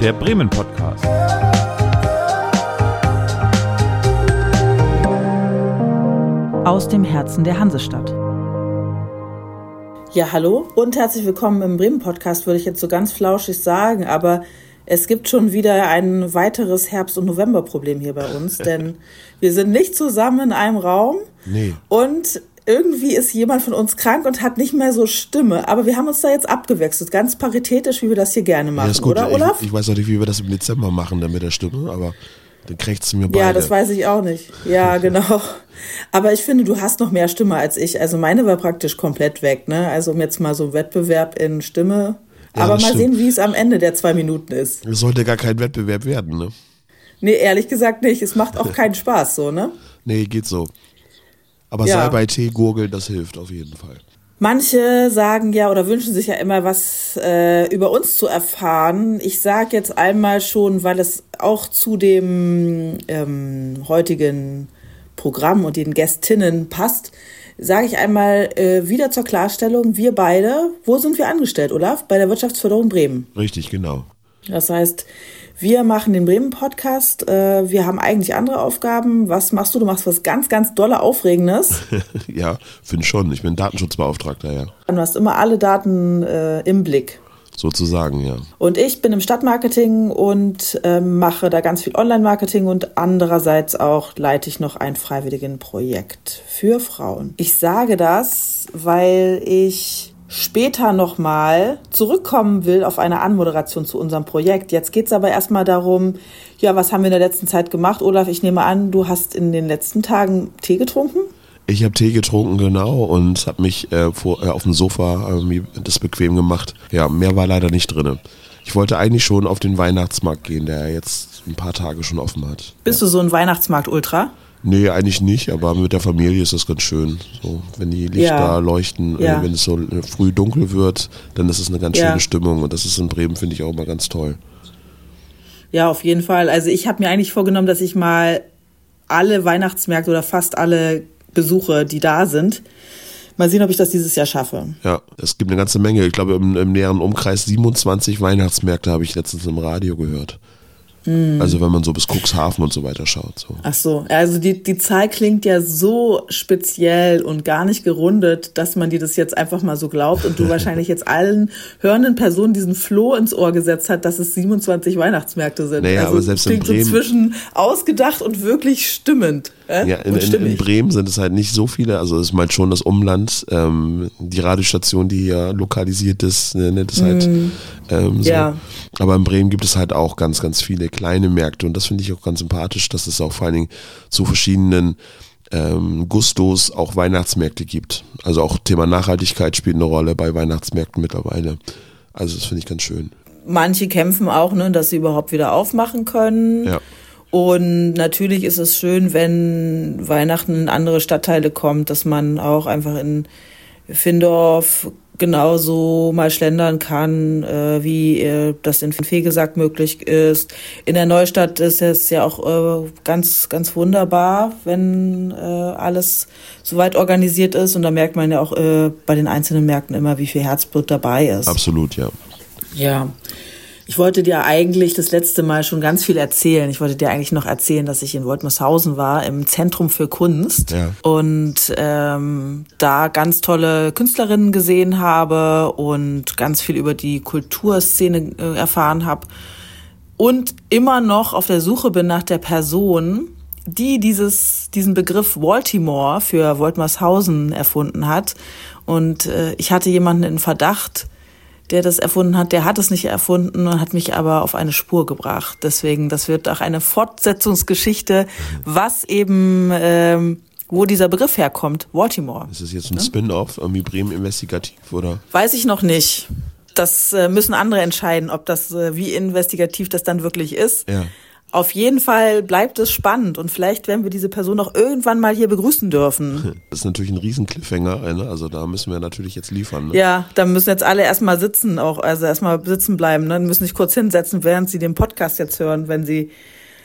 Der Bremen Podcast. Aus dem Herzen der Hansestadt. Ja, hallo und herzlich willkommen im Bremen Podcast, würde ich jetzt so ganz flauschig sagen, aber es gibt schon wieder ein weiteres Herbst- und Novemberproblem hier bei uns, denn wir sind nicht zusammen in einem Raum. Nee. Und irgendwie ist jemand von uns krank und hat nicht mehr so Stimme. Aber wir haben uns da jetzt abgewechselt, ganz paritätisch, wie wir das hier gerne machen, ja, ist gut. oder Olaf? Ich, ich weiß auch nicht, wie wir das im Dezember machen dann mit der Stimme, aber dann kriegst du mir beide. Ja, das weiß ich auch nicht. Ja, genau. Aber ich finde, du hast noch mehr Stimme als ich. Also meine war praktisch komplett weg, ne? Also um jetzt mal so Wettbewerb in Stimme. Ja, Aber mal stimmt. sehen, wie es am Ende der zwei Minuten ist. Es sollte gar kein Wettbewerb werden, ne? Nee, ehrlich gesagt nicht. Es macht auch keinen Spaß, so, ne? Nee, geht so. Aber Ja. sei bei Tee gurgeln, das hilft auf jeden Fall. Manche sagen ja oder wünschen sich ja immer was äh, über uns zu erfahren. Ich sage jetzt einmal schon, weil es auch zu dem ähm, heutigen Programm und den Gästinnen passt, sage ich einmal äh, wieder zur Klarstellung, wir beide, wo sind wir angestellt, Olaf? Bei der Wirtschaftsförderung Bremen. Richtig, genau. Das heißt, wir machen den Bremen-Podcast. Äh, wir haben eigentlich andere Aufgaben. Was machst du? Du machst was ganz, ganz dolle Aufregendes. ja, finde schon. Ich bin Datenschutzbeauftragter, ja. Du hast immer alle Daten äh, im Blick. Sozusagen, ja. Und ich bin im Stadtmarketing und ähm, mache da ganz viel Online-Marketing und andererseits auch leite ich noch ein Freiwilligenprojekt für Frauen. Ich sage das, weil ich später nochmal zurückkommen will auf eine Anmoderation zu unserem Projekt. Jetzt geht's aber erstmal darum, ja, was haben wir in der letzten Zeit gemacht? Olaf, ich nehme an, du hast in den letzten Tagen Tee getrunken? Ich habe Tee getrunken, genau, und habe mich äh, vor, äh, auf dem Sofa äh, das bequem gemacht. Ja, mehr war leider nicht drinne. Ich wollte eigentlich schon auf den Weihnachtsmarkt gehen, der jetzt ein paar Tage schon offen hat. Bist du so ein Weihnachtsmarkt-Ultra? Nee, eigentlich nicht, aber mit der Familie ist das ganz schön. So, wenn die Lichter Ja. leuchten, Ja. äh, wenn es so äh, früh dunkel wird, dann ist es eine ganz Ja. schöne Stimmung und das ist in Bremen, finde ich auch immer ganz toll. Ja, auf jeden Fall. Also ich habe mir eigentlich vorgenommen, dass ich mal alle Weihnachtsmärkte oder fast alle besuche, die da sind. Mal sehen, ob ich das dieses Jahr schaffe. Ja, es gibt eine ganze Menge. Ich glaube, im, im näheren Umkreis 27 Weihnachtsmärkte habe ich letztens im Radio gehört. Hm. Also wenn man so bis Cuxhaven und so weiter schaut. So. Ach so, also die, die Zahl klingt ja so speziell und gar nicht gerundet, dass man dir das jetzt einfach mal so glaubt und du wahrscheinlich jetzt allen hörenden Personen diesen Floh ins Ohr gesetzt hat, dass es 27 Weihnachtsmärkte sind. Naja, also aber selbst in klingt so Bremen- zwischen ausgedacht und wirklich stimmend. Äh? Ja, in, in, in Bremen sind es halt nicht so viele. Also es ist halt schon das Umland. Ähm, die Radiostation, die hier lokalisiert ist, ne, ne, das ist halt ähm, so. Ja. Aber in Bremen gibt es halt auch ganz, ganz viele kleine Märkte und das finde ich auch ganz sympathisch, dass es auch vor allen Dingen zu verschiedenen ähm, Gustos auch Weihnachtsmärkte gibt. Also auch Thema Nachhaltigkeit spielt eine Rolle bei Weihnachtsmärkten mittlerweile. Also das finde ich ganz schön. Manche kämpfen auch, ne, dass sie überhaupt wieder aufmachen können. Ja. Und natürlich ist es schön, wenn Weihnachten in andere Stadtteile kommt, dass man auch einfach in Findorf genauso mal schlendern kann, äh, wie äh, das in Fegesack möglich ist. In der Neustadt ist es ja auch äh, ganz, ganz wunderbar, wenn äh, alles soweit organisiert ist. Und da merkt man ja auch äh, bei den einzelnen Märkten immer, wie viel Herzblut dabei ist. Absolut, ja. Ja. Ich wollte dir eigentlich das letzte Mal schon ganz viel erzählen. Ich wollte dir eigentlich noch erzählen, dass ich in Woltmershausen war, im Zentrum für Kunst. Ja. Und ähm, da ganz tolle Künstlerinnen gesehen habe und ganz viel über die Kulturszene äh, erfahren habe. Und immer noch auf der Suche bin nach der Person, die dieses, diesen Begriff Baltimore für Woltmershausen erfunden hat. Und äh, ich hatte jemanden in Verdacht, der das erfunden hat, der hat es nicht erfunden und hat mich aber auf eine Spur gebracht. Deswegen, das wird auch eine Fortsetzungsgeschichte, was eben, ähm, wo dieser Begriff herkommt, Baltimore. Ist das jetzt ein Spin-off, irgendwie Bremen investigativ oder? Weiß ich noch nicht. Das äh, müssen andere entscheiden, ob das, äh, wie investigativ das dann wirklich ist. Ja. Auf jeden Fall bleibt es spannend und vielleicht werden wir diese Person auch irgendwann mal hier begrüßen dürfen. Das ist natürlich ein riesen Cliffhanger, ne? also da müssen wir natürlich jetzt liefern. Ne? Ja, da müssen jetzt alle erstmal sitzen, auch also erstmal sitzen bleiben, ne? müssen sich kurz hinsetzen, während sie den Podcast jetzt hören, wenn sie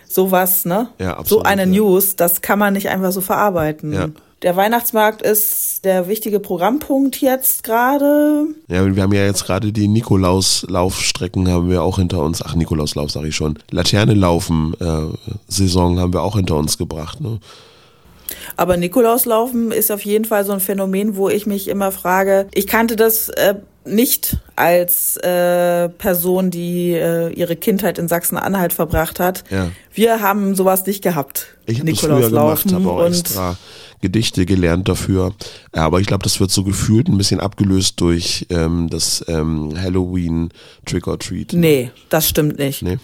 sowas, ne? Ja, so absolut, eine ja. News, das kann man nicht einfach so verarbeiten. Ja. Der Weihnachtsmarkt ist der wichtige Programmpunkt jetzt gerade. Ja, wir haben ja jetzt gerade die Nikolauslaufstrecken haben wir auch hinter uns. Ach, Nikolauslauf sage ich schon. Laterne laufen äh, Saison haben wir auch hinter uns gebracht. Ne? Aber Nikolauslaufen ist auf jeden Fall so ein Phänomen, wo ich mich immer frage, ich kannte das äh, nicht als äh, Person, die äh, ihre Kindheit in Sachsen-Anhalt verbracht hat. Ja. Wir haben sowas nicht gehabt. Ich habe das früher gemacht, habe auch extra Gedichte gelernt dafür. Aber ich glaube, das wird so gefühlt ein bisschen abgelöst durch ähm, das ähm, Halloween Trick or Treat. Nee, das stimmt nicht. Nee.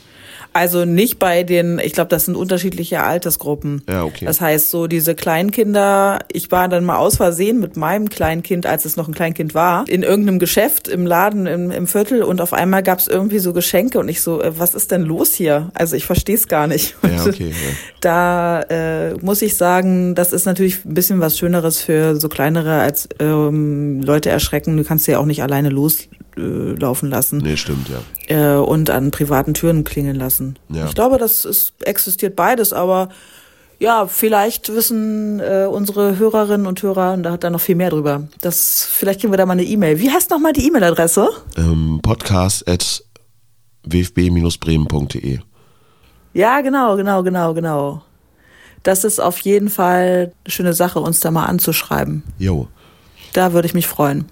Also nicht bei den, ich glaube, das sind unterschiedliche Altersgruppen. Ja, okay. Das heißt, so diese Kleinkinder, ich war dann mal aus Versehen mit meinem Kleinkind, als es noch ein Kleinkind war, in irgendeinem Geschäft im Laden im, im Viertel und auf einmal gab es irgendwie so Geschenke und ich so, äh, was ist denn los hier? Also ich verstehe es gar nicht. Ja, okay, ja. Da äh, muss ich sagen, das ist natürlich ein bisschen was Schöneres für so kleinere als ähm, Leute erschrecken. Du kannst ja auch nicht alleine los äh, laufen lassen. Nee, stimmt, ja. Äh, und an privaten Türen klingeln lassen. Ja. Ich glaube, das ist, existiert beides, aber ja, vielleicht wissen äh, unsere Hörerinnen und Hörer, und da hat da noch viel mehr drüber. Das, vielleicht kriegen wir da mal eine E-Mail. Wie heißt nochmal die E-Mail-Adresse? Ähm, podcast at wfb-bremen.de. Ja, genau, genau, genau, genau. Das ist auf jeden Fall eine schöne Sache, uns da mal anzuschreiben. Jo. Da würde ich mich freuen.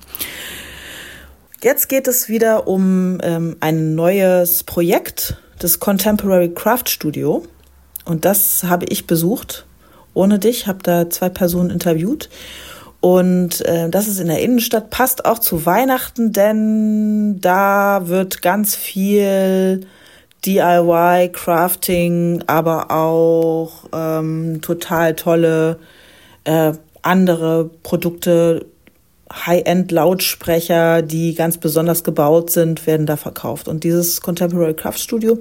Jetzt geht es wieder um ähm, ein neues Projekt, das Contemporary Craft Studio. Und das habe ich besucht ohne dich, habe da zwei Personen interviewt. Und äh, das ist in der Innenstadt, passt auch zu Weihnachten, denn da wird ganz viel DIY, Crafting, aber auch ähm, total tolle äh, andere Produkte High-End-Lautsprecher, die ganz besonders gebaut sind, werden da verkauft. Und dieses Contemporary Craft Studio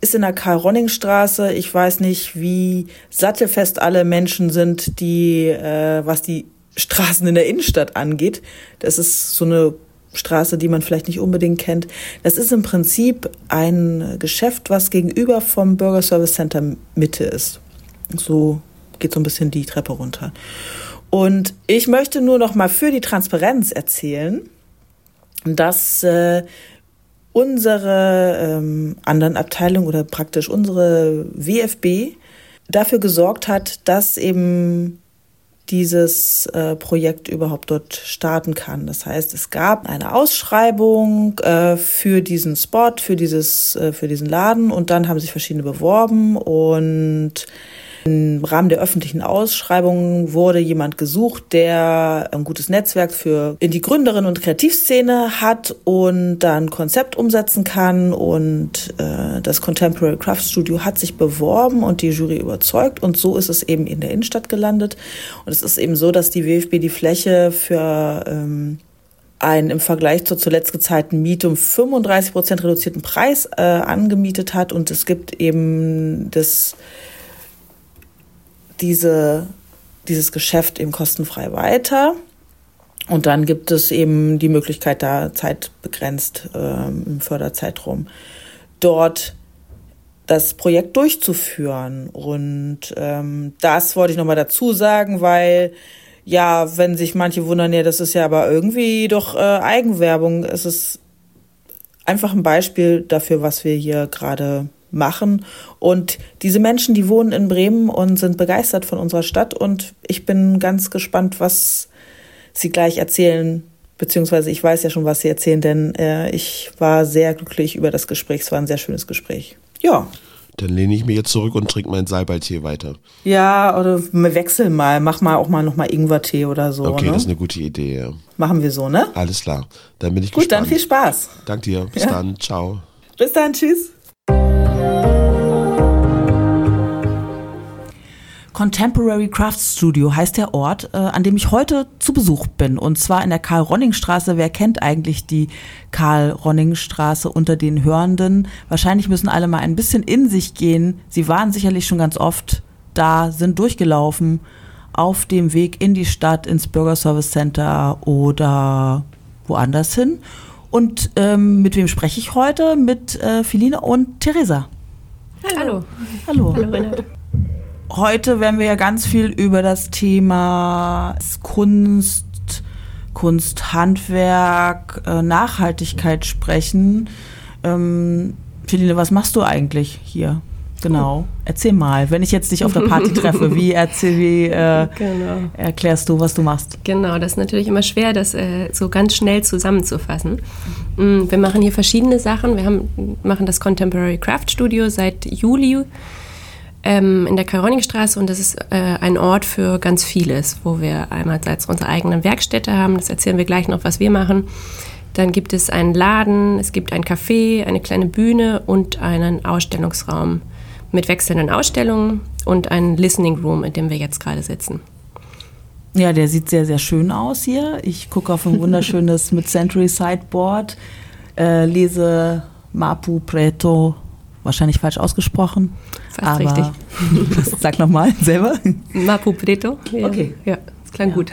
ist in der Karl-Ronning-Straße. Ich weiß nicht, wie sattelfest alle Menschen sind, die, äh, was die Straßen in der Innenstadt angeht. Das ist so eine Straße, die man vielleicht nicht unbedingt kennt. Das ist im Prinzip ein Geschäft, was gegenüber vom Burger Service Center Mitte ist. So geht so ein bisschen die Treppe runter. Und ich möchte nur noch mal für die Transparenz erzählen, dass äh, unsere ähm, anderen Abteilung oder praktisch unsere WFB dafür gesorgt hat, dass eben dieses äh, Projekt überhaupt dort starten kann. Das heißt, es gab eine Ausschreibung äh, für diesen Spot, für dieses, äh, für diesen Laden und dann haben sich verschiedene beworben und im Rahmen der öffentlichen Ausschreibung wurde jemand gesucht, der ein gutes Netzwerk für in die Gründerin und Kreativszene hat und dann Konzept umsetzen kann. Und äh, das Contemporary Craft Studio hat sich beworben und die Jury überzeugt. Und so ist es eben in der Innenstadt gelandet. Und es ist eben so, dass die WFB die Fläche für ähm, einen im Vergleich zur zuletzt gezahlten Miete um 35 Prozent reduzierten Preis äh, angemietet hat. Und es gibt eben das diese, dieses Geschäft eben kostenfrei weiter. Und dann gibt es eben die Möglichkeit, da zeitbegrenzt ähm, im Förderzeitraum dort das Projekt durchzuführen. Und ähm, das wollte ich nochmal dazu sagen, weil ja, wenn sich manche wundern, ja, das ist ja aber irgendwie doch äh, Eigenwerbung. Es ist einfach ein Beispiel dafür, was wir hier gerade machen. Und diese Menschen, die wohnen in Bremen und sind begeistert von unserer Stadt. Und ich bin ganz gespannt, was sie gleich erzählen. Beziehungsweise ich weiß ja schon, was sie erzählen, denn äh, ich war sehr glücklich über das Gespräch. Es war ein sehr schönes Gespräch. Ja. Dann lehne ich mich jetzt zurück und trinke mein Salbeitee weiter. Ja, oder wechsel mal. Mach mal auch mal nochmal Ingwertee oder so. Okay, ne? das ist eine gute Idee, ja. Machen wir so, ne? Alles klar. Dann bin ich Gut, gespannt. Gut, dann viel Spaß. Dank dir. Bis ja. dann. Ciao. Bis dann. Tschüss. Contemporary Craft Studio heißt der Ort, äh, an dem ich heute zu Besuch bin. Und zwar in der Karl-Ronning-Straße. Wer kennt eigentlich die Karl-Ronning-Straße unter den Hörenden? Wahrscheinlich müssen alle mal ein bisschen in sich gehen. Sie waren sicherlich schon ganz oft da, sind durchgelaufen auf dem Weg in die Stadt, ins Bürger Service Center oder woanders hin. Und ähm, mit wem spreche ich heute? Mit äh, Feline und Theresa. Hallo. Hallo. Hallo, Renate. heute werden wir ja ganz viel über das Thema Kunst, Kunsthandwerk, äh, Nachhaltigkeit sprechen. Ähm, Feline, was machst du eigentlich hier? Genau. Erzähl mal, wenn ich jetzt dich auf der Party treffe, wie, erzähl, wie äh, genau. erklärst du, was du machst? Genau, das ist natürlich immer schwer, das äh, so ganz schnell zusammenzufassen. Mm, wir machen hier verschiedene Sachen. Wir haben, machen das Contemporary Craft Studio seit Juli ähm, in der Karonikstraße und das ist äh, ein Ort für ganz vieles, wo wir einerseits unsere eigenen Werkstätte haben. Das erzählen wir gleich noch, was wir machen. Dann gibt es einen Laden, es gibt ein Café, eine kleine Bühne und einen Ausstellungsraum mit wechselnden Ausstellungen und einen Listening Room, in dem wir jetzt gerade sitzen. Ja, der sieht sehr, sehr schön aus hier. Ich gucke auf ein wunderschönes mit Century Sideboard, äh, lese Mapu Preto, wahrscheinlich falsch ausgesprochen. Fast aber richtig. sag nochmal selber. Mapu Preto. Ja. Okay. Ja, das klang ja. gut.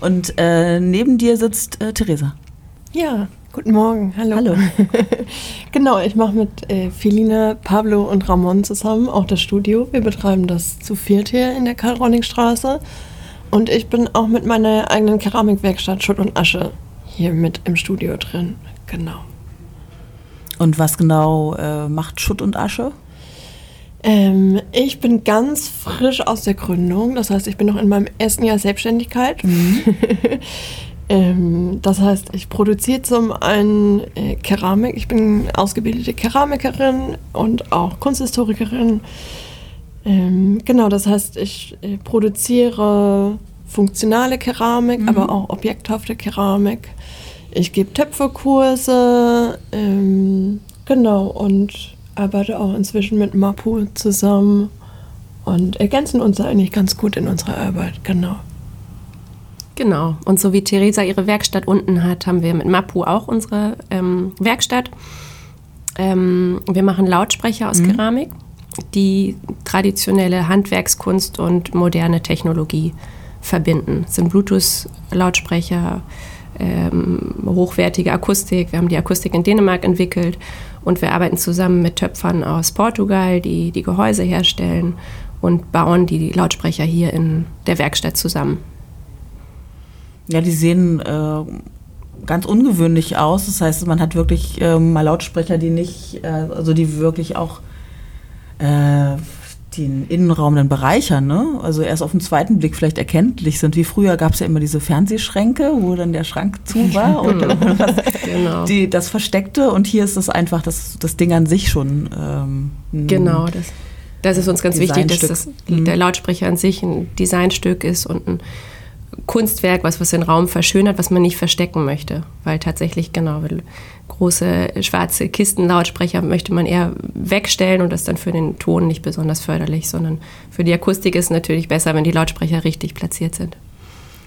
Und äh, neben dir sitzt äh, Theresa. Ja, guten Morgen. Hallo. Hallo. genau, ich mache mit äh, Felina, Pablo und Ramon zusammen auch das Studio. Wir betreiben das zu viert hier in der Karl-Ronning-Straße. Und ich bin auch mit meiner eigenen Keramikwerkstatt Schutt und Asche hier mit im Studio drin. Genau. Und was genau äh, macht Schutt und Asche? Ähm, ich bin ganz frisch aus der Gründung. Das heißt, ich bin noch in meinem ersten Jahr Selbstständigkeit. Mhm. Ähm, das heißt, ich produziere zum einen äh, Keramik. Ich bin ausgebildete Keramikerin und auch Kunsthistorikerin. Ähm, genau, das heißt, ich äh, produziere funktionale Keramik, mhm. aber auch objekthafte Keramik. Ich gebe Töpferkurse, ähm, genau, und arbeite auch inzwischen mit Mapu zusammen und ergänzen uns eigentlich ganz gut in unserer Arbeit, genau. Genau. Und so wie Theresa ihre Werkstatt unten hat, haben wir mit Mapu auch unsere ähm, Werkstatt. Ähm, wir machen Lautsprecher aus mhm. Keramik, die traditionelle Handwerkskunst und moderne Technologie verbinden. Das sind Bluetooth-Lautsprecher, ähm, hochwertige Akustik. Wir haben die Akustik in Dänemark entwickelt und wir arbeiten zusammen mit Töpfern aus Portugal, die die Gehäuse herstellen und bauen die Lautsprecher hier in der Werkstatt zusammen. Ja, die sehen äh, ganz ungewöhnlich aus. Das heißt, man hat wirklich äh, mal Lautsprecher, die nicht, äh, also die wirklich auch äh, den Innenraum dann bereichern, ne? Also erst auf den zweiten Blick vielleicht erkenntlich sind. Wie früher gab es ja immer diese Fernsehschränke, wo dann der Schrank zu war und was, genau. die, das versteckte. Und hier ist es einfach das, das Ding an sich schon. Ähm, genau, das, das ist uns ganz wichtig, dass das, mhm. der Lautsprecher an sich ein Designstück ist und ein Kunstwerk, was, was den Raum verschönert, was man nicht verstecken möchte. Weil tatsächlich, genau, große schwarze Kistenlautsprecher möchte man eher wegstellen und das ist dann für den Ton nicht besonders förderlich, sondern für die Akustik ist es natürlich besser, wenn die Lautsprecher richtig platziert sind.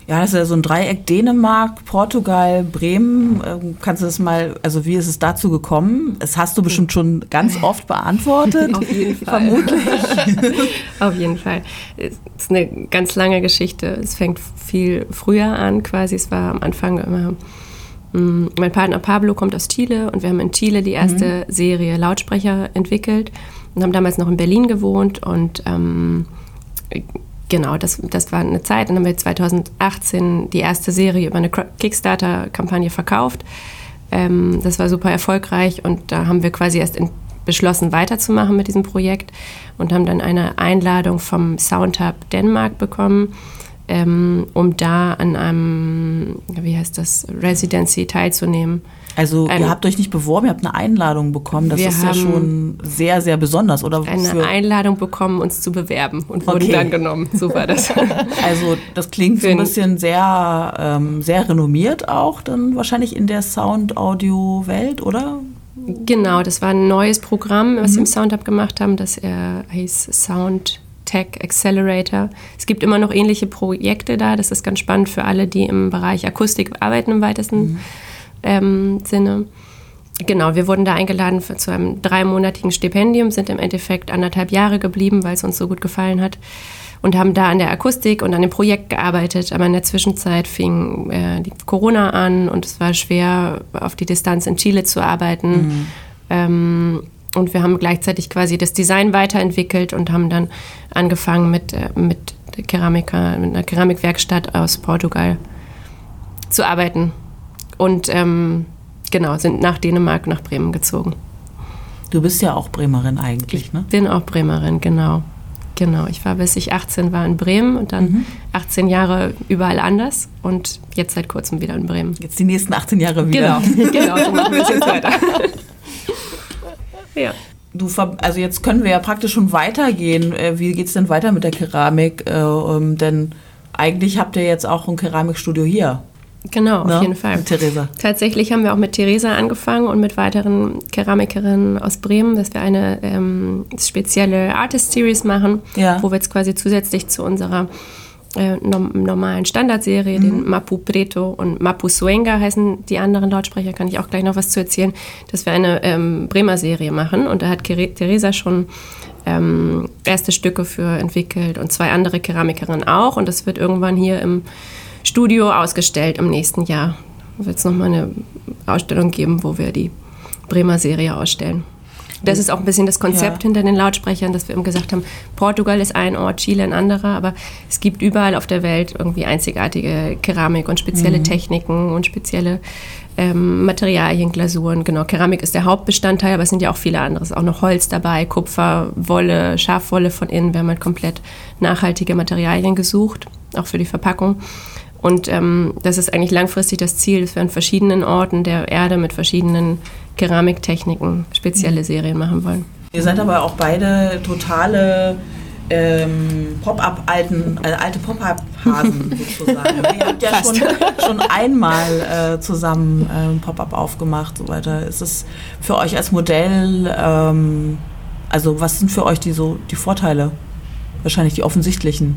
Ja, das ist ja so ein Dreieck Dänemark, Portugal, Bremen. Ähm, kannst du das mal, also wie ist es dazu gekommen? Das hast du bestimmt schon ganz oft beantwortet. Auf jeden Fall. Vermutlich. Auf jeden Fall. Es ist eine ganz lange Geschichte. Es fängt viel früher an quasi. Es war am Anfang immer mm, mein Partner Pablo kommt aus Chile und wir haben in Chile die erste mhm. Serie Lautsprecher entwickelt und haben damals noch in Berlin gewohnt und ähm, genau, das, das war eine Zeit. Dann haben wir 2018 die erste Serie über eine Kickstarter-Kampagne verkauft. Ähm, das war super erfolgreich und da haben wir quasi erst in, beschlossen, weiterzumachen mit diesem Projekt und haben dann eine Einladung vom Soundhub Dänemark bekommen, ähm, um da an einem, wie heißt das, Residency teilzunehmen. Also ein, ihr habt euch nicht beworben, ihr habt eine Einladung bekommen. Das ist ja schon sehr, sehr besonders, oder? Eine Einladung bekommen, uns zu bewerben und wurden okay. dann genommen. So war das. also das klingt so ein bisschen sehr, ähm, sehr renommiert auch dann wahrscheinlich in der Sound-Audio-Welt, oder? Genau, das war ein neues Programm, was mhm. wir im Soundhub gemacht haben. Das äh, hieß Sound Tech Accelerator. Es gibt immer noch ähnliche Projekte da. Das ist ganz spannend für alle, die im Bereich Akustik arbeiten im weitesten. Mhm ähm, Sinne. Genau, wir wurden da eingeladen für, zu einem dreimonatigen Stipendium, sind im Endeffekt anderthalb Jahre geblieben, weil es uns so gut gefallen hat und haben da an der Akustik und an dem Projekt gearbeitet. Aber in der Zwischenzeit fing äh, die Corona an und es war schwer, auf die Distanz in Chile zu arbeiten. Mhm. Ähm, und wir haben gleichzeitig quasi das Design weiterentwickelt und haben dann angefangen mit, äh, mit Keramiker, mit einer Keramikwerkstatt aus Portugal zu arbeiten. Und ähm, genau, sind nach Dänemark, nach Bremen gezogen. Du bist ja auch Bremerin eigentlich, ich ne? bin auch Bremerin, genau. Genau, ich war bis ich 18 war in Bremen und dann mhm. 18 Jahre überall anders und jetzt seit kurzem wieder in Bremen. Jetzt die nächsten 18 Jahre wieder. Genau, genau so machen wir es jetzt weiter. ja. Du, also jetzt können wir ja praktisch schon weitergehen. Äh, wie geht es denn weiter mit der Keramik? Äh, ähm, denn eigentlich habt ihr jetzt auch ein Keramikstudio hier. Genau, auf ja, jeden Fall. Mit Theresa. Tatsächlich haben wir auch mit Theresa angefangen und mit weiteren Keramikerinnen aus Bremen, dass wir eine ähm, spezielle Artist Series machen, ja. wo wir jetzt quasi zusätzlich zu unserer äh, normalen Standardserie, mhm. den Mapu Preto und Mapu Suenga heißen die anderen Lautsprecher, kann ich auch gleich noch was zu erzählen, dass wir eine ähm, Bremer Serie machen und da hat Theresa schon ähm, erste Stücke für entwickelt und zwei andere Keramikerinnen auch und das wird irgendwann hier im Studio ausgestellt im nächsten Jahr. Da wird es nochmal eine Ausstellung geben, wo wir die Bremer Serie ausstellen. Das ist auch ein bisschen das Konzept ja. hinter den Lautsprechern, dass wir eben gesagt haben, Portugal ist ein Ort, Chile ein anderer, aber es gibt überall auf der Welt irgendwie einzigartige Keramik und spezielle mhm. Techniken und spezielle ähm, Materialien, Glasuren. Genau, Keramik ist der Hauptbestandteil, aber es sind ja auch viele andere. Es ist auch noch Holz dabei, Kupfer, Wolle, Schafwolle von innen. Wir haben halt komplett nachhaltige Materialien gesucht, auch für die Verpackung. Und ähm, das ist eigentlich langfristig das Ziel, dass wir an verschiedenen Orten der Erde mit verschiedenen Keramiktechniken spezielle Serien machen wollen. Ihr seid aber auch beide totale ähm, Pop-up-alten, äh, alte Pop-up-Hasen sozusagen. Ihr habt ja schon, schon einmal äh, zusammen ähm, Pop-up aufgemacht, so weiter. Ist es für euch als Modell, ähm, also was sind für euch die so die Vorteile? Wahrscheinlich die offensichtlichen.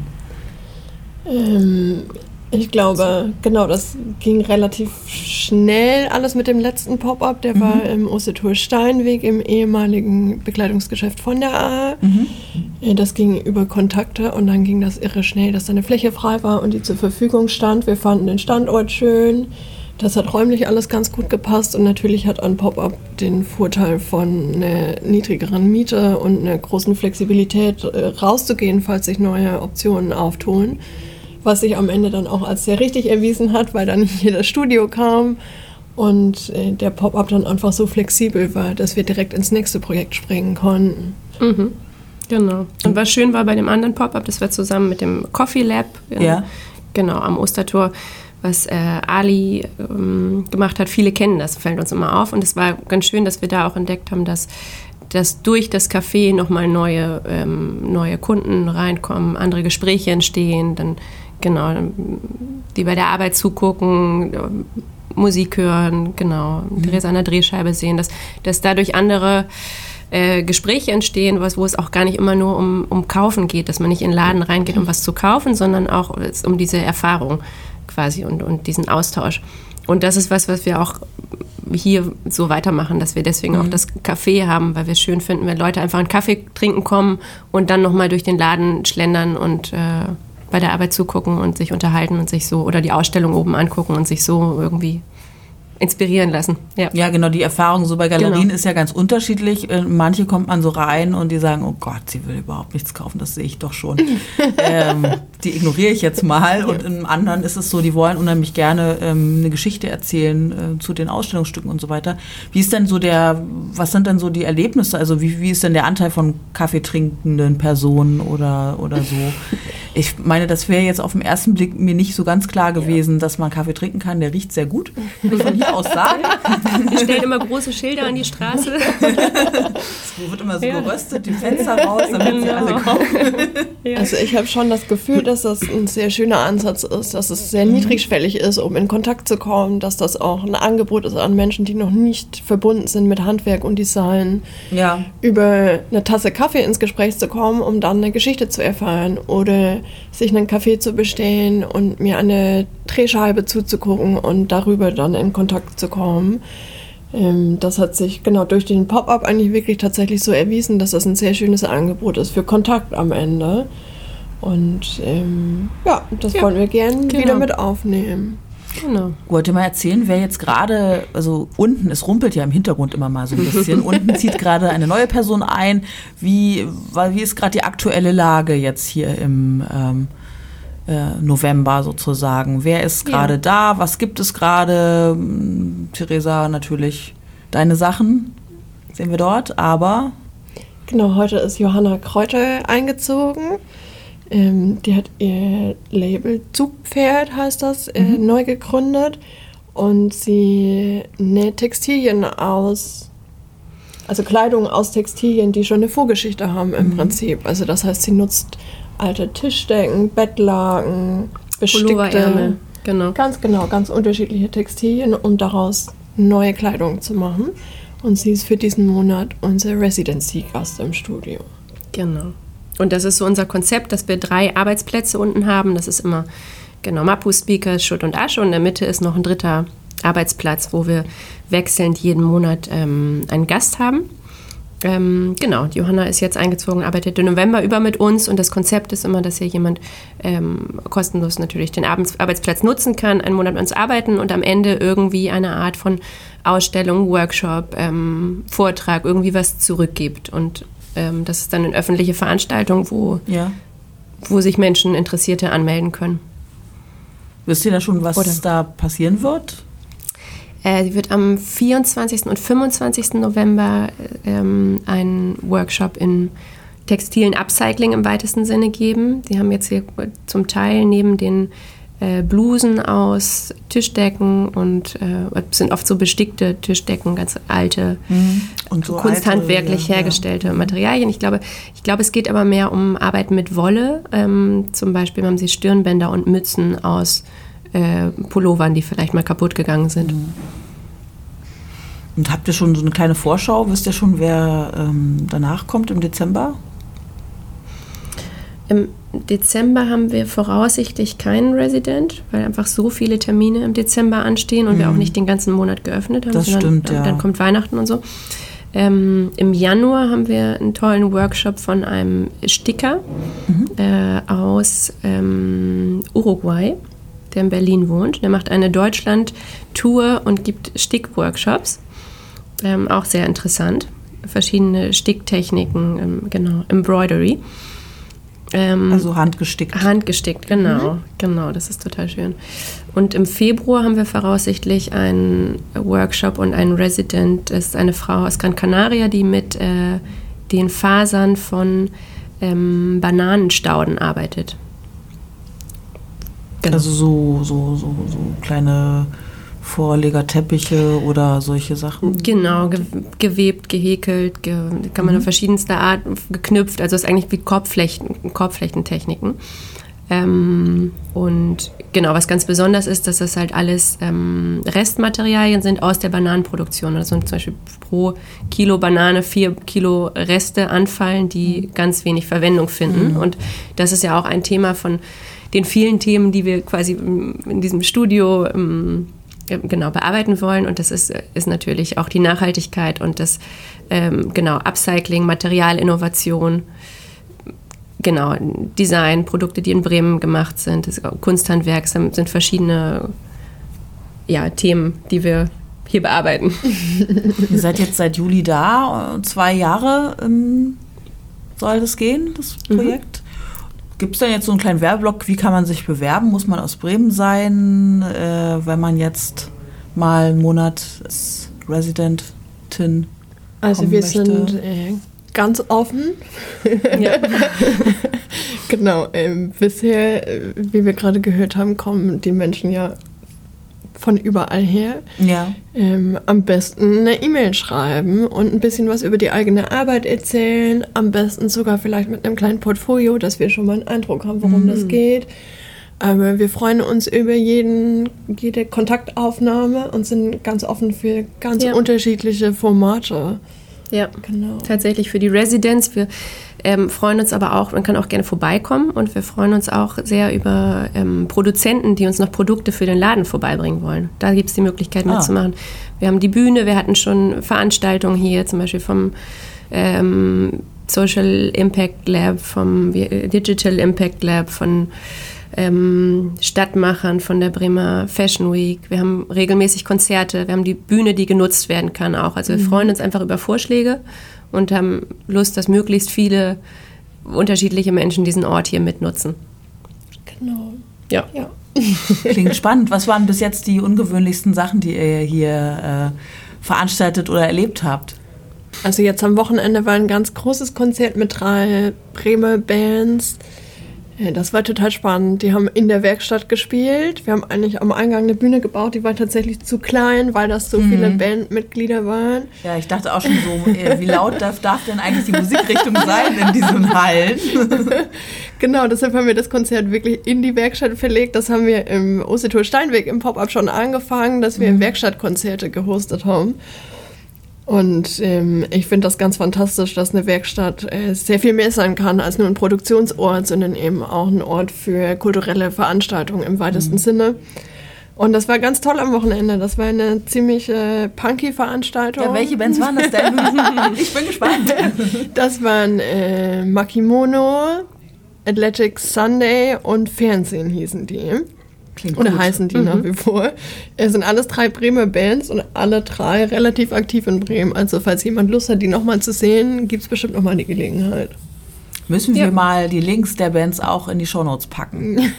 Ich glaube, genau, das ging relativ schnell alles mit dem letzten Pop-up. Der mhm. war im Ostetur Steinweg im ehemaligen Bekleidungsgeschäft von der AHA. Mhm. Äh, das ging über Kontakte und dann ging das irre schnell, dass da eine Fläche frei war und die zur Verfügung stand. Wir fanden den Standort schön. Das hat räumlich alles ganz gut gepasst und natürlich hat ein Pop-up den Vorteil von einer niedrigeren Miete und einer großen Flexibilität äh, rauszugehen, falls sich neue Optionen auftun was sich am Ende dann auch als sehr richtig erwiesen hat, weil dann hier das Studio kam und äh, der Pop-up dann einfach so flexibel war, dass wir direkt ins nächste Projekt springen konnten. Mhm. Genau. Und was schön war bei dem anderen Pop-up, das war zusammen mit dem Coffee Lab, äh, ja. genau, am Ostertor, was äh, Ali ähm, gemacht hat. Viele kennen das, fällt uns immer auf. Und es war ganz schön, dass wir da auch entdeckt haben, dass dass durch das Café nochmal neue, ähm, neue Kunden reinkommen, andere Gespräche entstehen, dann genau, die bei der Arbeit zugucken, Musik hören, genau, mhm. Theresa an der Drehscheibe sehen, dass, dass dadurch andere äh, Gespräche entstehen, was, wo es auch gar nicht immer nur um, um Kaufen geht, dass man nicht in den Laden reingeht, um was zu kaufen, sondern auch um diese Erfahrung quasi und, und diesen Austausch. Und das ist was, was wir auch hier so weitermachen, dass wir deswegen mhm. auch das Café haben, weil wir es schön finden, wenn Leute einfach einen Kaffee trinken kommen und dann nochmal durch den Laden schlendern und äh, bei der Arbeit zugucken und sich unterhalten und sich so oder die Ausstellung oben angucken und sich so irgendwie inspirieren lassen. Ja. ja, genau, die Erfahrung so bei Galerien genau. ist ja ganz unterschiedlich. Äh, manche kommt man so rein und die sagen, oh Gott, sie will überhaupt nichts kaufen, das sehe ich doch schon. ähm, die ignoriere ich jetzt mal. Und im anderen ist es so, die wollen unheimlich gerne ähm, eine Geschichte erzählen äh, zu den Ausstellungsstücken und so weiter. Wie ist denn so der, was sind denn so die Erlebnisse? Also wie, wie ist denn der Anteil von kaffeetrinkenden Personen oder, oder so? Ich meine, das wäre jetzt auf den ersten Blick mir nicht so ganz klar gewesen, ja. dass man Kaffee trinken kann. Der riecht sehr gut. Von hier aus sagen. Wir stellen immer große Schilder an die Straße. Es wird immer so ja. geröstet, die Fenster raus, damit genau. sie alle kommen. Ja. Also ich habe schon das Gefühl, dass das ein sehr schöner Ansatz ist, dass es sehr niedrigschwellig ist, um in Kontakt zu kommen, dass das auch ein Angebot ist an Menschen, die noch nicht verbunden sind mit Handwerk und Design. Ja. Über eine Tasse Kaffee ins Gespräch zu kommen, um dann eine Geschichte zu erfahren oder sich einen Kaffee zu bestellen und mir eine Drehscheibe zuzugucken und darüber dann in Kontakt zu kommen. Ähm, das hat sich genau durch den Pop-up eigentlich wirklich tatsächlich so erwiesen, dass das ein sehr schönes Angebot ist für Kontakt am Ende. Und ähm, ja, das ja, wollen wir gerne genau. wieder mit aufnehmen. Genau. Wollt ihr mal erzählen, wer jetzt gerade, also unten, es rumpelt ja im Hintergrund immer mal so ein bisschen, unten zieht gerade eine neue Person ein. Wie, wie ist gerade die aktuelle Lage jetzt hier im ähm, äh, November sozusagen? Wer ist gerade ja. da? Was gibt es gerade? Hm, Theresa, natürlich deine Sachen sehen wir dort, aber. Genau, heute ist Johanna Kräuter eingezogen. Ähm, die hat ihr Label Zugpferd, heißt das, äh, mhm. neu gegründet. Und sie näht Textilien aus, also Kleidung aus Textilien, die schon eine Vorgeschichte haben im mhm. Prinzip. Also das heißt, sie nutzt alte Tischdecken, Bettlaken, bestickte, genau. ganz genau, ganz unterschiedliche Textilien, um daraus neue Kleidung zu machen. Und sie ist für diesen Monat unser Residency-Gast im Studio. Genau. Und das ist so unser Konzept, dass wir drei Arbeitsplätze unten haben. Das ist immer genau Mapu, Speaker, Schutt und Asche. Und in der Mitte ist noch ein dritter Arbeitsplatz, wo wir wechselnd jeden Monat ähm, einen Gast haben. Ähm, genau, Johanna ist jetzt eingezogen, arbeitet im November über mit uns und das Konzept ist immer, dass hier jemand ähm, kostenlos natürlich den Arbeitsplatz nutzen kann, einen Monat mit uns arbeiten und am Ende irgendwie eine Art von Ausstellung, Workshop, ähm, Vortrag, irgendwie was zurückgibt. Und ähm, das ist dann eine öffentliche Veranstaltung, wo, ja. wo sich Menschen, Interessierte anmelden können. Wisst ihr da schon, was Oder? da passieren wird? Äh, sie wird am 24. und 25. November ähm, einen Workshop in textilen Upcycling im weitesten Sinne geben. Sie haben jetzt hier zum Teil neben den äh, Blusen aus Tischdecken und äh, sind oft so bestickte Tischdecken, ganz alte, mhm. so kunsthandwerklich alte, hergestellte ja. Materialien. Ich glaube, ich glaube, es geht aber mehr um Arbeiten mit Wolle. Ähm, zum Beispiel haben sie Stirnbänder und Mützen aus äh, Pullovern, die vielleicht mal kaputt gegangen sind. Mhm. Und habt ihr schon so eine kleine Vorschau? Wisst ihr schon, wer ähm, danach kommt im Dezember? Im Dezember haben wir voraussichtlich keinen Resident, weil einfach so viele Termine im Dezember anstehen und mhm. wir auch mhm. nicht den ganzen Monat geöffnet haben. Das stimmt, dann, ja. Dann kommt Weihnachten und so. Ähm, Im Januar haben wir einen tollen Workshop von einem Sticker mhm. äh, aus ähm, Uruguay, der in Berlin wohnt. Der macht eine Deutschland-Tour und gibt Stickworkshops. Ähm, auch sehr interessant. Verschiedene Sticktechniken, ähm, genau, Embroidery. Ähm, also handgestickt. Handgestickt, genau, mhm. genau, das ist total schön. Und im Februar haben wir voraussichtlich einen Workshop und einen Resident, das ist eine Frau aus Gran Canaria, die mit äh, den Fasern von ähm, Bananenstauden arbeitet. Genau. Also so, so, so, so kleine Vorlegerteppiche oder solche Sachen? Genau, ge gewebt, gehäkelt, ge kann man mhm. auf verschiedenste Art geknüpft. Also es ist eigentlich wie Korbflechten, Korbflechtentechniken. Ähm, und genau, was ganz besonders ist, dass das halt alles ähm, Restmaterialien sind aus der Bananenproduktion. Also zum Beispiel pro Kilo Banane vier Kilo Reste anfallen, die mhm. ganz wenig Verwendung finden. Mhm. Und das ist ja auch ein Thema von den vielen Themen, die wir quasi in diesem Studio genau bearbeiten wollen. Und das ist, ist natürlich auch die Nachhaltigkeit und das ähm, genau Upcycling, Materialinnovation, genau Design, Produkte, die in Bremen gemacht sind, das Kunsthandwerk sind, sind verschiedene ja, Themen, die wir hier bearbeiten. Ihr seid jetzt seit Juli da, zwei Jahre ähm, soll das gehen, das mhm. Projekt. Mhm. Gibt es denn jetzt so einen kleinen Werbeblock? Wie kann man sich bewerben? Muss man aus Bremen sein, äh, wenn man jetzt mal einen Monat als Residentin Also wir möchte? sind äh, ganz offen. Ja. genau. Ähm, bisher, äh, wie wir gerade gehört haben, kommen die Menschen ja von überall her. Ja. Ähm, am besten eine E-Mail schreiben und ein bisschen was über die eigene Arbeit erzählen. Am besten sogar vielleicht mit einem kleinen Portfolio, dass wir schon mal einen Eindruck haben, worum mhm. das geht. Aber wir freuen uns über jeden, jede Kontaktaufnahme und sind ganz offen für ganz ja. unterschiedliche Formate. Ja, genau. Tatsächlich für die Residenz. Wir ähm, freuen uns aber auch, man kann auch gerne vorbeikommen und wir freuen uns auch sehr über ähm, Produzenten, die uns noch Produkte für den Laden vorbeibringen wollen. Da gibt es die Möglichkeit ah. mitzumachen. Wir haben die Bühne, wir hatten schon Veranstaltungen hier, zum Beispiel vom ähm, Social Impact Lab, vom Digital Impact Lab, von ähm, Stadtmachern von der Bremer Fashion Week. Wir haben regelmäßig Konzerte, wir haben die Bühne, die genutzt werden kann auch. Also wir freuen uns einfach über Vorschläge und haben Lust, dass möglichst viele unterschiedliche Menschen diesen Ort hier mitnutzen. Genau. Ja. Ja. Klingt spannend. Was waren bis jetzt die ungewöhnlichsten Sachen, die ihr hier äh, veranstaltet oder erlebt habt? Also jetzt am Wochenende war ein ganz großes Konzert mit drei Bremer Bands. Ja, Das war total spannend. Die haben in der Werkstatt gespielt. Wir haben eigentlich am Eingang eine Bühne gebaut, die war tatsächlich zu klein, weil das so viele Bandmitglieder waren. Ja, ich dachte auch schon so, äh, wie laut darf, darf denn eigentlich die Musikrichtung sein in diesen Hallen? Genau, deshalb haben wir das Konzert wirklich in die Werkstatt verlegt. Das haben wir im Osetur Steinweg im Pop-Up schon angefangen, dass wir Werkstattkonzerte gehostet haben. Und ähm, ich finde das ganz fantastisch, dass eine Werkstatt äh, sehr viel mehr sein kann als nur ein Produktionsort, sondern eben auch ein Ort für kulturelle Veranstaltungen im weitesten Sinne. Und das war ganz toll am Wochenende. Das war eine ziemlich äh, punky Veranstaltung. Ja, welche Bands waren das denn? Ich bin gespannt. Das waren äh, Makimono, Athletic Sunday und Fernsehen hießen die. Klingt Oder gut. heißen die nach wie vor. Es sind alles drei Bremer Bands und alle drei relativ aktiv in Bremen. Also falls jemand Lust hat, die nochmal zu sehen, gibt es bestimmt nochmal die Gelegenheit. Müssen Ja. wir mal die Links der Bands auch in die Shownotes packen?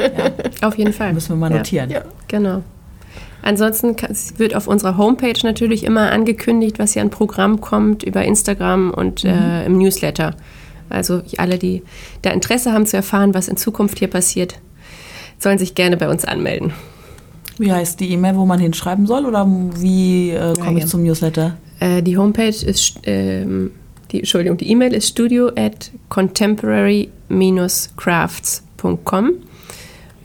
Auf jeden Fall. Müssen wir mal Ja. notieren. Ja. Genau. Ansonsten wird auf unserer Homepage natürlich immer angekündigt, was hier an Programm kommt, über Instagram und äh, im Newsletter. Also alle, die da Interesse haben zu erfahren, was in Zukunft hier passiert, sollen sich gerne bei uns anmelden. Wie heißt die E-Mail, wo man hinschreiben soll? Oder wie äh, komme ich ja. zum Newsletter? Äh, die Homepage ist, ähm, die, Entschuldigung, die E-Mail ist studio at contemporary-crafts.com.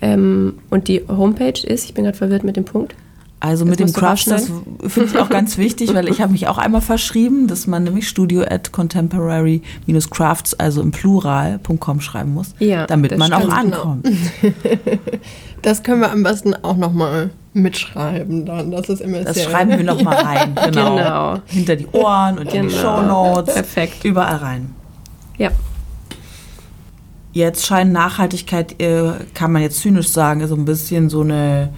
Ähm, und die Homepage ist, ich bin gerade verwirrt mit dem Punkt. Also Das mit dem Crafts, das finde ich auch ganz wichtig, weil ich habe mich auch einmal verschrieben, dass man nämlich studio at contemporary-crafts, also im Plural.com schreiben muss, Ja, damit man auch ankommt. Das können wir am besten auch nochmal mitschreiben dann. Das ist immer Das schreiben wir nochmal rein. Genau. Genau. Hinter die Ohren und in die Genau. Shownotes. Perfekt. Überall rein. Ja. Jetzt scheint Nachhaltigkeit, äh, kann man jetzt zynisch sagen, so ein bisschen so eine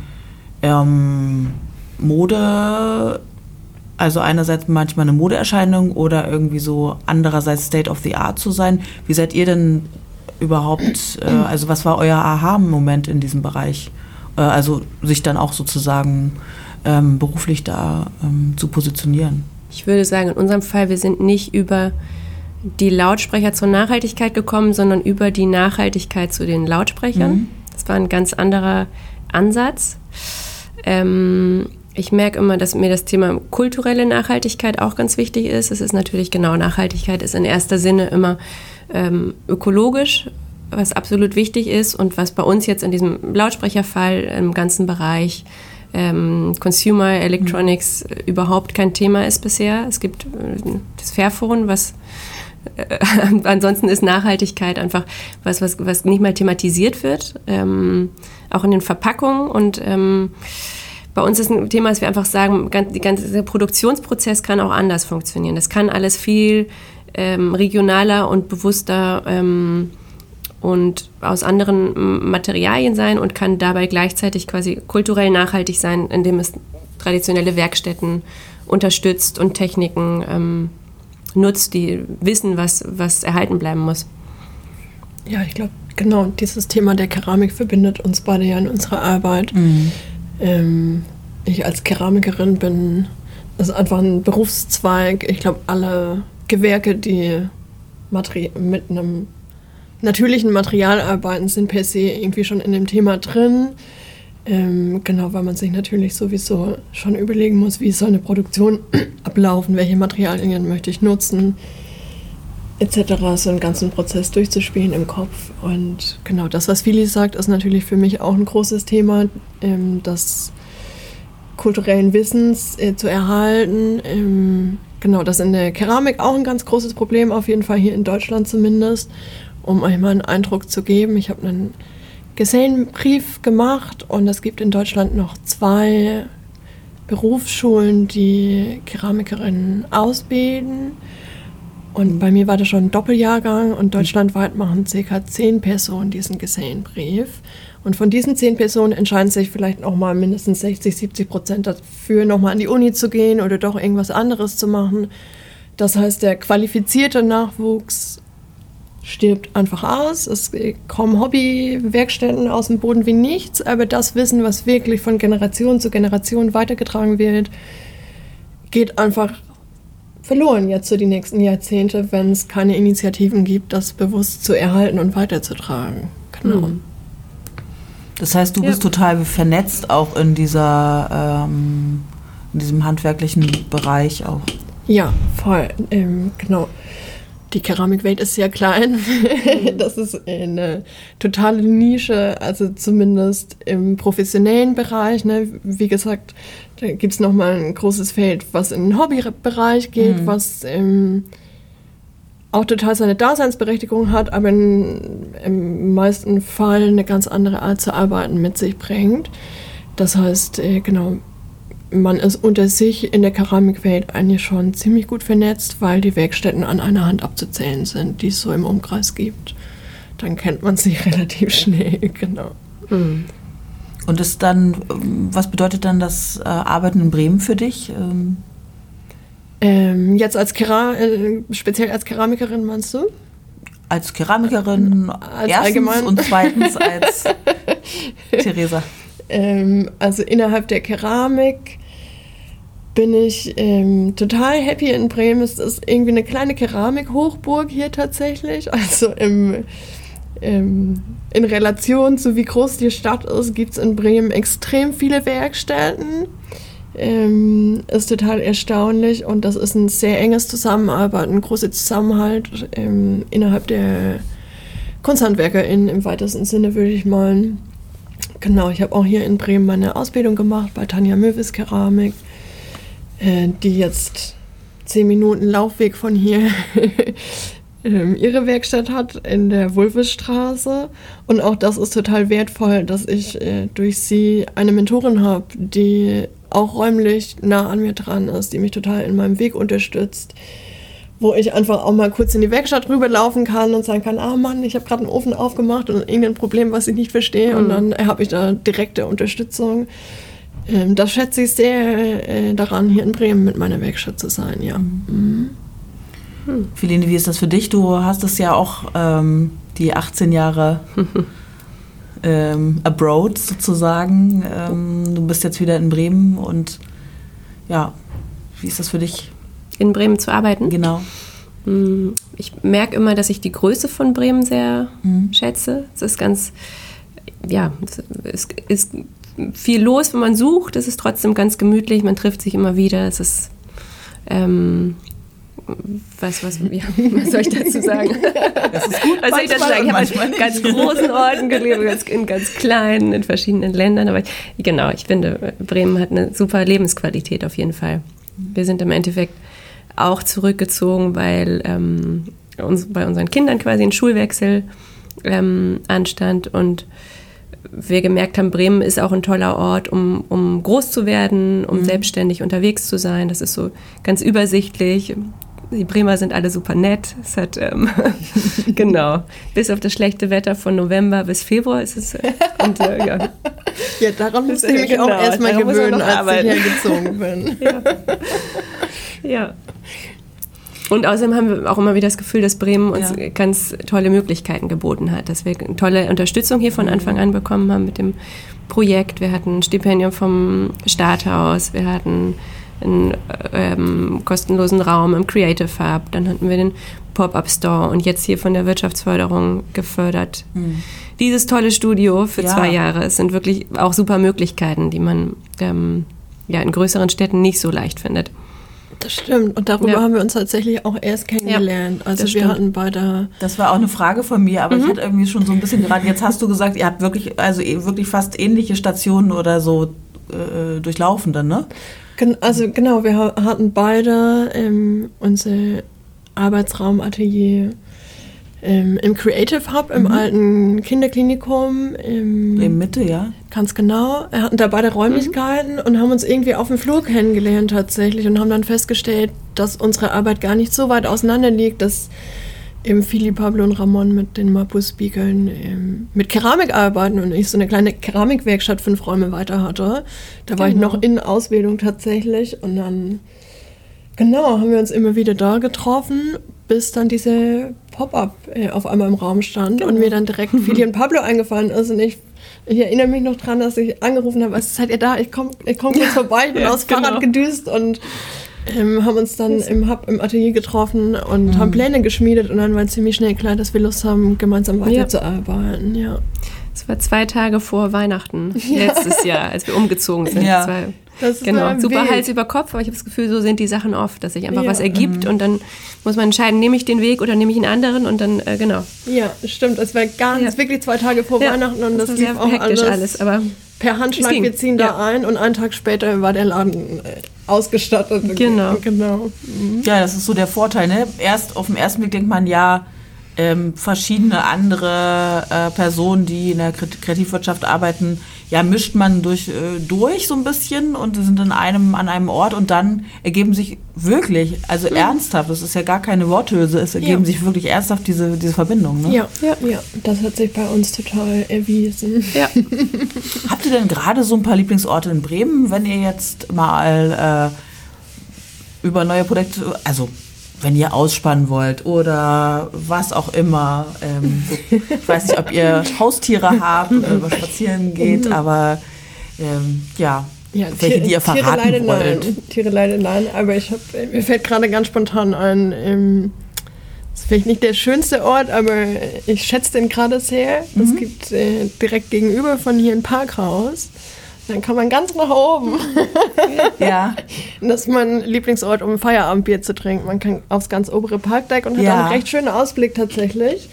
ähm, Mode, also einerseits manchmal eine Modeerscheinung oder irgendwie so andererseits State of the Art zu sein. Wie seid ihr denn überhaupt, äh, also was war euer Aha-Moment in diesem Bereich? Äh, also sich dann auch sozusagen ähm, beruflich da ähm, zu positionieren. Ich würde sagen, in unserem Fall, wir sind nicht über die Lautsprecher zur Nachhaltigkeit gekommen, sondern über die Nachhaltigkeit zu den Lautsprechern. Das war ein ganz anderer Ansatz. Ähm, ich merke immer, dass mir das Thema kulturelle Nachhaltigkeit auch ganz wichtig ist. Es ist natürlich genau, Nachhaltigkeit ist in erster Sinne immer ähm, ökologisch, was absolut wichtig ist und was bei uns jetzt in diesem Lautsprecherfall im ganzen Bereich ähm, Consumer Electronics äh, überhaupt kein Thema ist bisher. Es gibt äh, das Fairphone, was äh, ansonsten ist Nachhaltigkeit einfach was, was, was nicht mal thematisiert wird, ähm, auch in den Verpackungen. Und ähm, bei uns ist ein Thema, dass wir einfach sagen, ganz, ganze, Produktionsprozess kann auch anders funktionieren. Das kann alles viel ähm, regionaler und bewusster ähm, und aus anderen Materialien sein und kann dabei gleichzeitig quasi kulturell nachhaltig sein, indem es traditionelle Werkstätten unterstützt und Techniken ähm, nutzt, die wissen, was, was erhalten bleiben muss. Ja, ich glaube, genau, dieses Thema der Keramik verbindet uns beide ja in unserer Arbeit. Ähm, ich als Keramikerin bin, das ist einfach ein Berufszweig. Ich glaube, alle Gewerke, die Materi mit einem natürlichen Material arbeiten, sind per se irgendwie schon in dem Thema drin. Ähm, genau, weil man sich natürlich sowieso schon überlegen muss, wie soll eine Produktion ablaufen, welche Materialien möchte ich nutzen, etc. So einen ganzen Prozess durchzuspielen im Kopf. Und genau das, was Willi sagt, ist natürlich für mich auch ein großes Thema, ähm, das kulturellen Wissens äh, zu erhalten. Ähm, genau, das ist in der Keramik auch ein ganz großes Problem, auf jeden Fall hier in Deutschland zumindest, um euch mal einen Eindruck zu geben. Ich habe einen Gesellenbrief gemacht und es gibt in Deutschland noch zwei Berufsschulen, die Keramikerinnen ausbilden. Und bei mir war das schon ein Doppeljahrgang und deutschlandweit machen ca. zehn Personen diesen Gesellenbrief. Und von diesen zehn Personen entscheiden sich vielleicht noch mal mindestens 60, 70 Prozent dafür, noch mal an die Uni zu gehen oder doch irgendwas anderes zu machen. Das heißt, der qualifizierte Nachwuchs stirbt einfach aus. Es kommen Hobbywerkstätten aus dem Boden wie nichts, aber das Wissen, was wirklich von Generation zu Generation weitergetragen wird, geht einfach verloren jetzt für die nächsten Jahrzehnte, wenn es keine Initiativen gibt, das bewusst zu erhalten und weiterzutragen. Genau. Mhm. Das heißt, du ja. bist total vernetzt auch in dieser ähm, in diesem handwerklichen Bereich auch. Ja, voll. Ähm, genau. Die Keramikwelt ist sehr klein. Das ist eine totale Nische, also zumindest im professionellen Bereich. Ne? Wie gesagt, da gibt es nochmal ein großes Feld, was in den Hobbybereich geht, mhm. was ähm, auch total seine Daseinsberechtigung hat, aber in, im meisten Fall eine ganz andere Art zu arbeiten mit sich bringt. Das heißt, äh, genau, man ist unter sich in der Keramikwelt eigentlich schon ziemlich gut vernetzt, weil die Werkstätten an einer Hand abzuzählen sind, die es so im Umkreis gibt. Dann kennt man sich relativ schnell, genau. Mhm. Und ist dann, was bedeutet dann das äh, Arbeiten in Bremen für dich? Ähm, ähm, jetzt als Kera äh, speziell als Keramikerin meinst du? Als Keramikerin als erstens allgemein. und zweitens als Theresa. Ähm, also innerhalb der Keramik bin ich ähm, total happy in Bremen. Es ist irgendwie eine kleine Keramikhochburg hier tatsächlich. Also im, im, in Relation zu wie groß die Stadt ist, gibt es in Bremen extrem viele Werkstätten. Ähm, ist total erstaunlich und das ist ein sehr enges Zusammenarbeiten, ein großer Zusammenhalt ähm, innerhalb der KunsthandwerkerInnen im weitesten Sinne, würde ich meinen. Genau, ich habe auch hier in Bremen meine Ausbildung gemacht bei Tanja Möwis Keramik äh, die jetzt zehn Minuten Laufweg von hier ähm, ihre Werkstatt hat in der Wulfesstraße. Und auch das ist total wertvoll, dass ich äh, durch sie eine Mentorin habe, die auch räumlich nah an mir dran ist, die mich total in meinem Weg unterstützt. Wo ich einfach auch mal kurz in die Werkstatt rüberlaufen kann und sagen kann, ah Mann, ich habe gerade einen Ofen aufgemacht und irgendein Problem, was ich nicht verstehe. Mhm. Und dann habe ich da direkte Unterstützung. Ähm, das schätze ich sehr äh, daran, hier in Bremen mit meiner Werkstatt zu sein, ja. Mhm. Hm. Philine, wie ist das für dich? Du hast es ja auch ähm, die 18 Jahre ähm, abroad sozusagen. Ähm, du bist jetzt wieder in Bremen und ja, wie ist das für dich? In Bremen zu arbeiten? Genau. Hm, ich merke immer, dass ich die Größe von Bremen sehr mhm. schätze. Es ist ganz, ja, es ist viel los, wenn man sucht. Es ist trotzdem ganz gemütlich, man trifft sich immer wieder. Es ist, ähm, was, was, ja, was soll ich dazu sagen? Das ist gut. Was soll ich dazu sagen? Ich habe in ganz großen Orten gelebt, in ganz kleinen, in verschiedenen Ländern. Aber genau, ich finde, Bremen hat eine super Lebensqualität auf jeden Fall. Wir sind im Endeffekt auch zurückgezogen, weil ähm, uns, bei unseren Kindern quasi ein Schulwechsel ähm, anstand und wir gemerkt haben, Bremen ist auch ein toller Ort, um, um groß zu werden, um mhm. selbstständig unterwegs zu sein. Das ist so ganz übersichtlich. Die Bremer sind alle super nett. Es hat, ähm, genau, bis auf das schlechte Wetter von November bis Februar ist es. Äh, und, äh, ja. ja, daran musste ich mich genau, auch erstmal gewöhnen, als arbeiten. ich hergezogen bin. ja. ja. Und außerdem haben wir auch immer wieder das Gefühl, dass Bremen uns ja. ganz tolle Möglichkeiten geboten hat, dass wir tolle Unterstützung hier von Anfang an bekommen haben mit dem Projekt. Wir hatten ein Stipendium vom Starthaus, wir hatten einen ähm, kostenlosen Raum im Creative Hub, dann hatten wir den Pop-Up Store und jetzt hier von der Wirtschaftsförderung gefördert. Mhm. Dieses tolle Studio für ja. zwei Jahre. Es sind wirklich auch super Möglichkeiten, die man ähm, ja, in größeren Städten nicht so leicht findet. Das stimmt. Und darüber ja. haben wir uns tatsächlich auch erst kennengelernt. Ja, also wir stimmt. hatten beide. Das war auch eine Frage von mir, aber mhm. ich hatte irgendwie schon so ein bisschen geraten. Jetzt hast du gesagt, ihr habt wirklich, also eh, wirklich fast ähnliche Stationen oder so äh, durchlaufen dann, ne? Also genau, wir hatten beide ähm, unser Arbeitsraumatelier ähm, im Creative Hub, im alten Kinderklinikum. Im, In Mitte, ja. Ganz genau. Wir hatten da beide Räumlichkeiten und haben uns irgendwie auf dem Flur kennengelernt tatsächlich und haben dann festgestellt, dass unsere Arbeit gar nicht so weit auseinander liegt, dass eben Philipp, Pablo und Ramon mit den Mapu-Spiegeln ähm, mit Keramik arbeiten und ich so eine kleine Keramikwerkstatt fünf Räume weiter hatte. Da war ich Genau. noch in Ausbildung tatsächlich und dann, genau, haben wir uns immer wieder da getroffen, bis dann diese Pop-Up äh, auf einmal im Raum stand und mir dann direkt Philipp und Pablo eingefallen ist und ich ich erinnere mich noch dran, dass ich angerufen habe, was seid ihr da? Ich komme ich komm kurz vorbei, ich bin ja, aufs Fahrrad genau. gedüst und ähm, haben uns dann im Hub im Atelier getroffen und haben Pläne geschmiedet und dann war ziemlich schnell klar, dass wir Lust haben, gemeinsam weiterzuarbeiten. Ja. Es war zwei Tage vor Weihnachten letztes Jahr, als wir umgezogen sind. Ja. Das genau, super wild. Hals über Kopf, aber ich habe das Gefühl, so sind die Sachen oft, dass sich einfach Ja. was ergibt und dann muss man entscheiden, nehme ich den Weg oder nehme ich einen anderen und dann, äh, genau. Ja, stimmt. Es war ganz, Ja. wirklich zwei Tage vor Ja, Weihnachten und das, war lief auch alles, alles, aber per Handschlag. Wir ziehen da ein und einen Tag später war der Laden äh, ausgestattet. Genau. genau. Ja, das ist so der Vorteil. Ne? Erst auf den ersten Blick denkt man ja, ähm, verschiedene andere äh, Personen, die in der Kre- Kreativwirtschaft arbeiten, ja, mischt man durch, äh, durch so ein bisschen und sind in einem, an einem Ort und dann ergeben sich wirklich, also ernsthaft, das ist ja gar keine Worthülse, es ergeben Ja. sich wirklich ernsthaft diese, diese Verbindungen. Ne? Ja, ja, ja. Das hat sich bei uns total erwiesen. ja. Habt ihr denn gerade so ein paar Lieblingsorte in Bremen, wenn ihr jetzt mal äh, über neue Projekte, also wenn ihr ausspannen wollt oder was auch immer. Ähm, ich weiß nicht, ob ihr Haustiere habt oder über spazieren geht, aber ähm, ja, Ja, welche, die ihr Tiere verraten leider wollt. nein. Tiere leider nein, aber ich hab, mir fällt gerade ganz spontan ein, ähm, das ist vielleicht nicht der schönste Ort, aber ich schätze den gerade sehr. Es Mhm. gibt äh, direkt gegenüber von hier ein Parkhaus. Dann kann man ganz nach oben. Ja, Und Das ist mein Lieblingsort, um ein Feierabendbier zu trinken. Man kann aufs ganz obere Parkdeck und hat Ja. einen recht schönen Ausblick tatsächlich.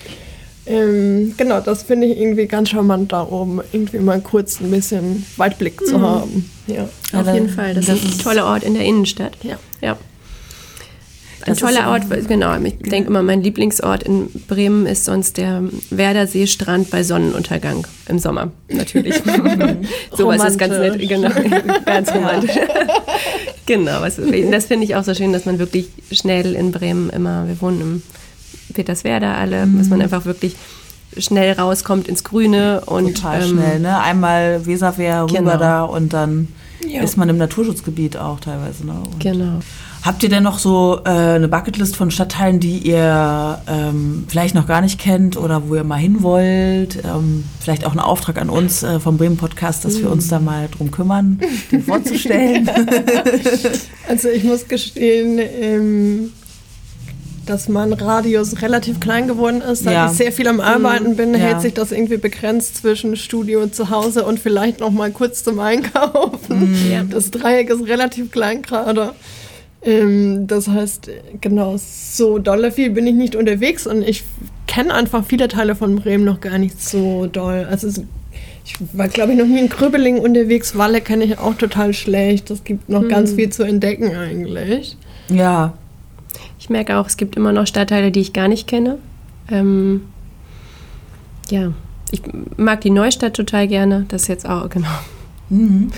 Ähm, genau, das finde ich irgendwie ganz charmant da oben, irgendwie mal kurz ein bisschen Weitblick zu haben. Ja. Auf jeden Fall. Das, das ist ein toller Ort in der Innenstadt. Ja. ja. Ein toller so- Ort, genau. Ich denke immer, mein Lieblingsort in Bremen ist sonst der Werderseestrand bei Sonnenuntergang im Sommer, natürlich. Sowas ist ganz nett, genau, ganz romantisch. genau, was, das finde ich auch so schön, dass man wirklich schnell in Bremen immer, wir wohnen im Peterswerda alle, dass man einfach wirklich schnell rauskommt ins Grüne und total ähm, schnell. Ne? Einmal Weserwehr rüber Genau. da und dann Ja. ist man im Naturschutzgebiet auch teilweise. Ne? Und Genau. Habt ihr denn noch so äh, eine Bucketlist von Stadtteilen, die ihr ähm, vielleicht noch gar nicht kennt oder wo ihr mal hin wollt? Ähm, vielleicht auch ein Auftrag an uns äh, vom Bremen Podcast, dass wir uns da mal drum kümmern, den vorzustellen. Also ich muss gestehen, ähm, dass mein Radius relativ klein geworden ist. Seit Ja. ich sehr viel am Arbeiten bin, Ja. hält sich das irgendwie begrenzt zwischen Studio und zu Hause und vielleicht noch mal kurz zum Einkaufen. Ja. Das Dreieck ist relativ klein gerade. Ähm, das heißt, genau, so dolle viel bin ich nicht unterwegs und ich kenne einfach viele Teile von Bremen noch gar nicht so doll. Also es, ich war, glaube ich, noch nie in Krübbeling unterwegs. Walle kenne ich auch total schlecht. Es gibt noch ganz viel zu entdecken eigentlich. ja, Ich merke auch, es gibt immer noch Stadtteile, die ich gar nicht kenne. Ähm, ja, ich mag die Neustadt total gerne. Das ist jetzt auch, genau, mhm.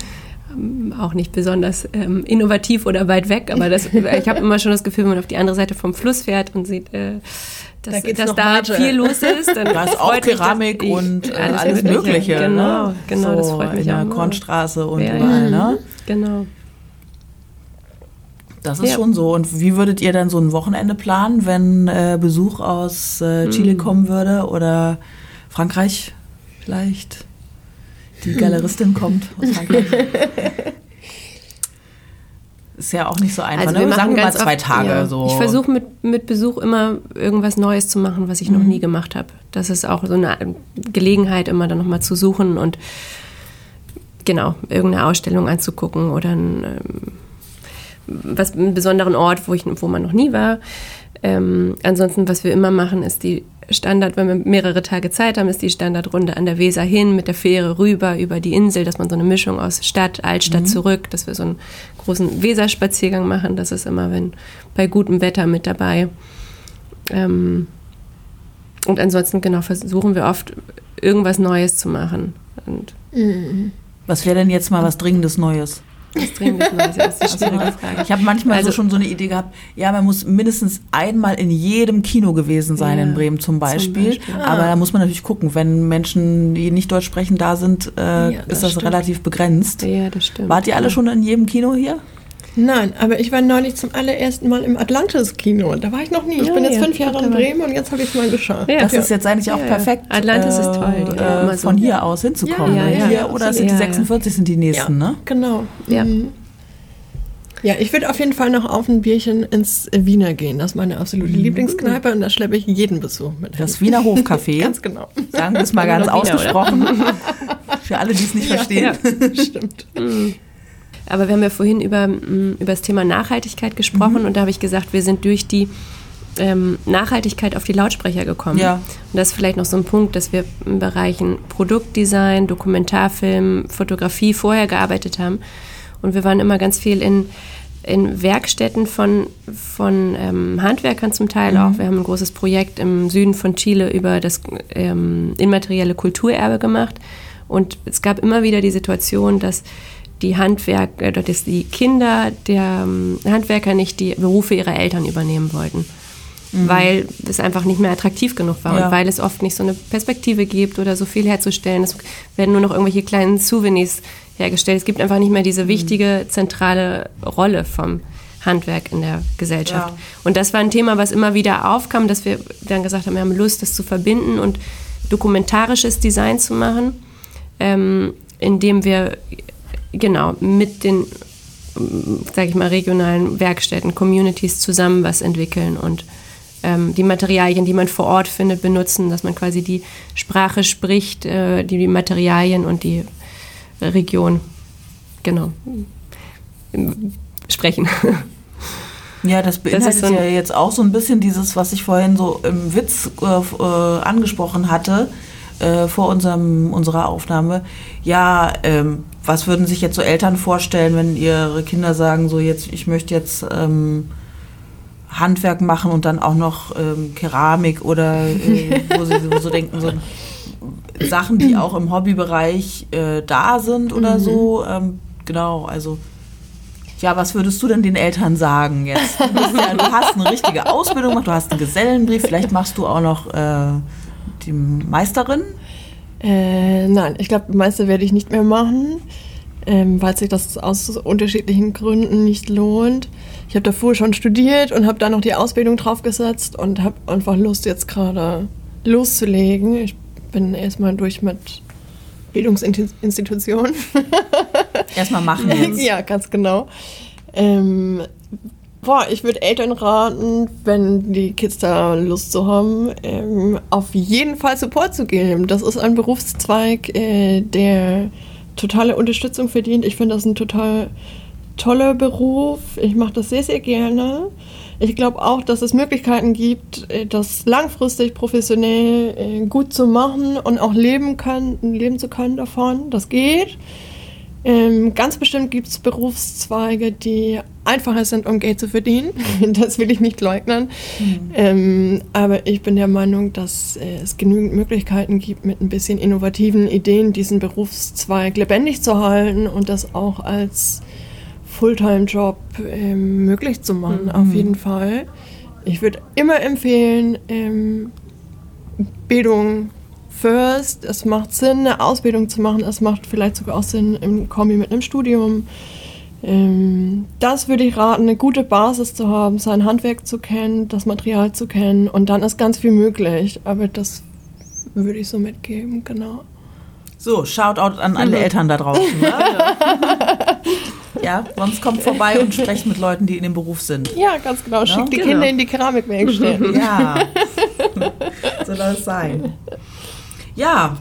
Auch nicht besonders ähm, innovativ oder weit weg, aber das, ich habe immer schon das Gefühl, wenn man auf die andere Seite vom Fluss fährt und sieht, äh, Da dass, geht's dass noch da weiter. viel los ist, dann da ist auch Keramik ich- und äh, alles, Mögliche. Genau, ne? genau, so das freut mich in der auch. Kornstraße und Ja, überall. ja. Ne? Genau. Das ist Ja. schon so. Und wie würdet ihr dann so ein Wochenende planen, wenn äh, Besuch aus äh, Chile kommen würde oder Frankreich vielleicht? Die Galeristin kommt. Ist ja auch nicht so einfach. Also ne? wir machen Sagen wir mal ganz zwei oft, Tage. ja. So. Ich versuche mit, mit Besuch immer irgendwas Neues zu machen, was ich noch nie gemacht habe. Das ist auch so eine Gelegenheit, immer dann nochmal zu suchen und genau, irgendeine Ausstellung anzugucken oder ein, ähm, was, einen besonderen Ort, wo, ich, wo man noch nie war. Ähm, ansonsten, was wir immer machen, ist die Standard, wenn wir mehrere Tage Zeit haben, ist die Standardrunde an der Weser hin, mit der Fähre rüber, über die Insel, dass man so eine Mischung aus Stadt, Altstadt zurück, dass wir so einen großen Weserspaziergang machen. Das ist immer, wenn bei gutem Wetter mit dabei. Ähm, und ansonsten genau versuchen wir oft irgendwas Neues zu machen. Und Was wäre denn jetzt mal was Dringendes Neues? Was Dringendes Neues das ist schwierige Frage. Ich habe manchmal Also- so schon so eine Idee gehabt, ja, man muss mindestens einmal in jedem Kino gewesen sein Ja, in Bremen zum Beispiel. Beispiel. Aber da muss man natürlich gucken, wenn Menschen, die nicht Deutsch sprechen, da sind, äh, Ja, das ist das stimmt. relativ begrenzt. Ja, das stimmt. Wart ihr alle schon in jedem Kino hier? Nein, aber ich war neulich zum allerersten Mal im Atlantis-Kino. Da war ich noch nie. Ich Ja, bin jetzt ja, fünf Jahre in. Bremen und jetzt habe ich es mal geschafft. Ja. Das ist jetzt eigentlich auch Ja, ja. perfekt. Atlantis ist toll, Äh, von hier aus hinzukommen. Ja, ne? ja, hier, ja, oder sind die absolut. Ja, ja. 46 sind die nächsten, ne? Genau. Ja. Mhm. Ja, ich würde auf jeden Fall noch auf ein Bierchen ins Wiener gehen. Das ist meine absolute Lieblingskneipe und da schleppe ich jeden Besuch mit. Das Wiener Hofcafé. Ganz genau. Sagen wir es mal ganz Wiener, ausgesprochen. Für alle, die es nicht verstehen. Stimmt. Aber wir haben ja vorhin über, mm, über das Thema Nachhaltigkeit gesprochen und da habe ich gesagt, wir sind durch die ähm, Nachhaltigkeit auf die Lautsprecher gekommen. Ja. Und das ist vielleicht noch so ein Punkt, dass wir in Bereichen Produktdesign, Dokumentarfilm, Fotografie vorher gearbeitet haben. Und wir waren immer ganz viel in, in Werkstätten von, von ähm, Handwerkern zum Teil auch. Wir haben ein großes Projekt im Süden von Chile über das ähm, immaterielle Kulturerbe gemacht. Und es gab immer wieder die Situation, dass die Handwerker, äh, dass die Kinder der ähm, Handwerker nicht die Berufe ihrer Eltern übernehmen wollten. Weil es einfach nicht mehr attraktiv genug war Ja. und weil es oft nicht so eine Perspektive gibt oder so viel herzustellen. Es werden nur noch irgendwelche kleinen Souvenirs hergestellt. Es gibt einfach nicht mehr diese wichtige zentrale Rolle vom Handwerk in der Gesellschaft. Ja. Und das war ein Thema, was immer wieder aufkam, dass wir dann gesagt haben, wir haben Lust, das zu verbinden und dokumentarisches Design zu machen, ähm, indem wir genau mit den, sage ich mal, regionalen Werkstätten, Communities zusammen was entwickeln und ähm, die Materialien, die man vor Ort findet, benutzen, dass man quasi die Sprache spricht, äh, die, die Materialien und die Region, genau, sprechen. Ja, das beinhaltet ist so ja jetzt auch so ein bisschen dieses, was ich vorhin so im Witz äh, äh, angesprochen hatte äh, vor unserem, unserer Aufnahme. Ja, ähm, was würden sich jetzt so Eltern vorstellen, wenn ihre Kinder sagen, so jetzt, ich möchte jetzt ähm, Handwerk machen und dann auch noch ähm, Keramik oder äh, wo sie so denken, so Sachen, die auch im Hobbybereich äh, da sind oder so. Ähm, genau, also ja, was würdest du denn den Eltern sagen jetzt? Du, ja, du hast eine richtige Ausbildung gemacht, du hast einen Gesellenbrief, vielleicht machst du auch noch äh, die Meisterin. Äh, nein, ich glaube, Meister werde ich nicht mehr machen, ähm, weil sich das aus unterschiedlichen Gründen nicht lohnt. Ich habe davor schon studiert und habe da noch die Ausbildung draufgesetzt und habe einfach Lust, jetzt gerade loszulegen. Ich bin erstmal durch mit Bildungsinstitutionen. Erstmal machen jetzt. ja, ganz genau. Ähm, boah, ich würde Eltern raten, wenn die Kids da Lust zu haben, ähm, auf jeden Fall Support zu geben. Das ist ein Berufszweig, äh, der totale Unterstützung verdient. Ich finde das ein total toller Beruf. Ich mache das sehr, sehr gerne. Ich glaube auch, dass es Möglichkeiten gibt, äh, das langfristig professionell äh, gut zu machen und auch leben, können, leben zu können davon. Das geht. Ähm, ganz bestimmt gibt es Berufszweige, die einfacher sind, um Geld zu verdienen. Das will ich nicht leugnen. Ähm, aber ich bin der Meinung, dass äh, es genügend Möglichkeiten gibt, mit ein bisschen innovativen Ideen diesen Berufszweig lebendig zu halten und das auch als Fulltime-Job ähm, möglich zu machen, auf jeden Fall. Ich würde immer empfehlen, ähm, Bildung first. Es macht Sinn, eine Ausbildung zu machen. Es macht vielleicht sogar auch Sinn im Kombi mit einem Studium. Ähm, das würde ich raten, eine gute Basis zu haben, sein Handwerk zu kennen, das Material zu kennen und dann ist ganz viel möglich. Aber das würde ich so mitgeben, genau. So, Shoutout an alle Eltern da draußen. Ne? ja, sonst kommt vorbei und sprecht mit Leuten, die in dem Beruf sind. Ja, ganz genau. Schickt die Genau. Kinder in die Keramikwerkstätten. Ja, so soll es sein. Ja,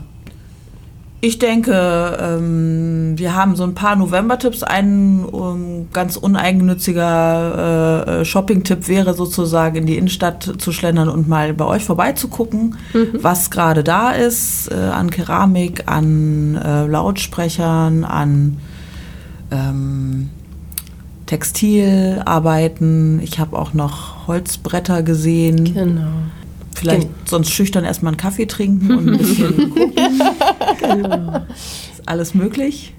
ich denke, ähm, wir haben so ein paar November-Tipps. Ein ähm, ganz uneigennütziger äh, äh, Shopping-Tipp wäre sozusagen in die Innenstadt zu schlendern und mal bei euch vorbeizugucken, was gerade da ist äh, an Keramik, an äh, Lautsprechern, an ähm, Textilarbeiten. Ich habe auch noch Holzbretter gesehen Genau. Vielleicht Genau. sonst schüchtern erstmal einen Kaffee trinken und ein bisschen gucken. Genau. Ist alles möglich?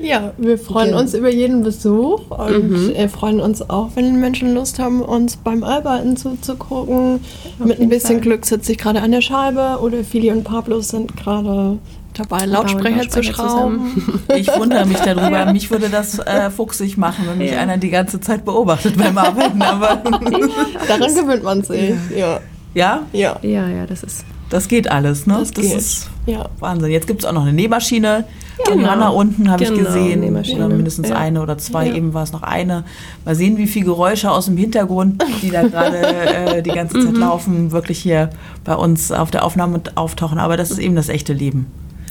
Ja, wir freuen Genau. uns über jeden Besuch und äh, freuen uns auch, wenn Menschen Lust haben, uns beim Arbeiten zuzugucken. Mit ein bisschen Fall. Glück sitze ich gerade an der Scheibe oder Fili und Pablo sind gerade dabei, Lautsprecher, zu schrauben. Ich wundere mich darüber. Mich würde das äh, fuchsig machen, wenn mich Ja. einer die ganze Zeit beobachtet beim Arbeiten. Aber Daran gewöhnt man sich. Ja, ja, ja, Ja, ja, das ist. das geht alles. Ne? das, geht. ist ja. Wahnsinn. Jetzt gibt es auch noch eine Nähmaschine. Ja, Genau. Johanna unten habe ich Genau, gesehen. Nähmaschine. Oder mindestens Ja. eine oder zwei. Ja. Eben war es noch eine. Mal sehen, wie viele Geräusche aus dem Hintergrund, die da gerade äh, die ganze Mhm. Zeit laufen, wirklich hier bei uns auf der Aufnahme auftauchen. Aber das ist eben das echte Leben.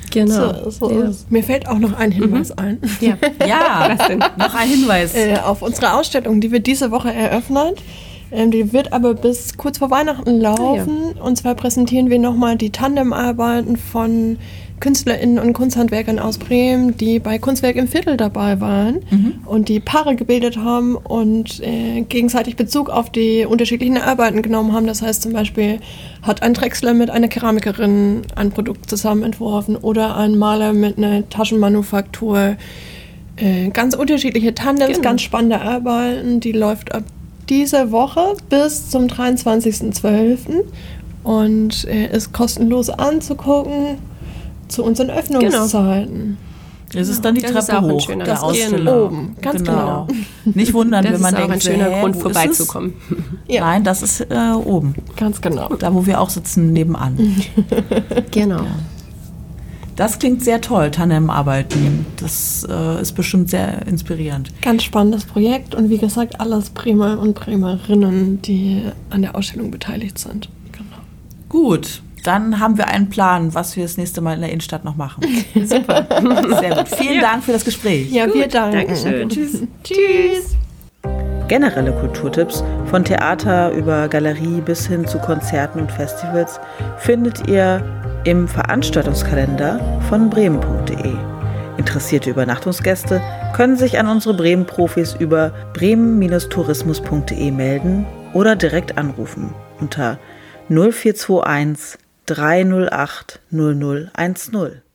Genau. So, so ja. Mir fällt auch noch ein Hinweis ein. Ja. Ja, Was denn? noch ein Hinweis. äh, auf unsere Ausstellung, die wird diese Woche eröffnet. Ähm, die wird aber bis kurz vor Weihnachten laufen. Und zwar präsentieren wir nochmal die Tandemarbeiten von KünstlerInnen und Kunsthandwerkern aus Bremen, die bei Kunstwerk im Viertel dabei waren und die Paare gebildet haben und äh, gegenseitig Bezug auf die unterschiedlichen Arbeiten genommen haben. Das heißt zum Beispiel hat ein Drechsler mit einer Keramikerin ein Produkt zusammen entworfen oder ein Maler mit einer Taschenmanufaktur. Äh, ganz unterschiedliche Tandems, Genau. ganz spannende Arbeiten. Die läuft ab dieser Woche bis zum 23.12. und äh, ist kostenlos anzugucken zu unseren Öffnungszeiten. Es ist dann die Das ist Treppe hoch schöner der Grund. Ausstellung. Oben, ganz genau. Nicht wundern, Das wenn man ist auch denkt, ein schöner hä, Grund, ist vorbeizukommen. es? Nein, das ist äh, oben. Ganz genau. Da, wo wir auch sitzen, nebenan. Genau. Das klingt sehr toll, Tandem-Arbeiten. Das äh, ist bestimmt sehr inspirierend. Ganz spannendes Projekt und wie gesagt, alles Bremer und Bremerinnen, die an der Ausstellung beteiligt sind. Genau. Gut, dann haben wir einen Plan, was wir das nächste Mal in der Innenstadt noch machen. Super. Sehr gut. Vielen Dank für das Gespräch. Ja, wir danken. Dankeschön. Tschüss. Tschüss. Generelle Kulturtipps von Theater über Galerie bis hin zu Konzerten und Festivals findet ihr im Veranstaltungskalender von bremen.de. Interessierte Übernachtungsgäste können sich an unsere Bremen-Profis über bremen-tourismus.de melden oder direkt anrufen unter 0421 308 0010.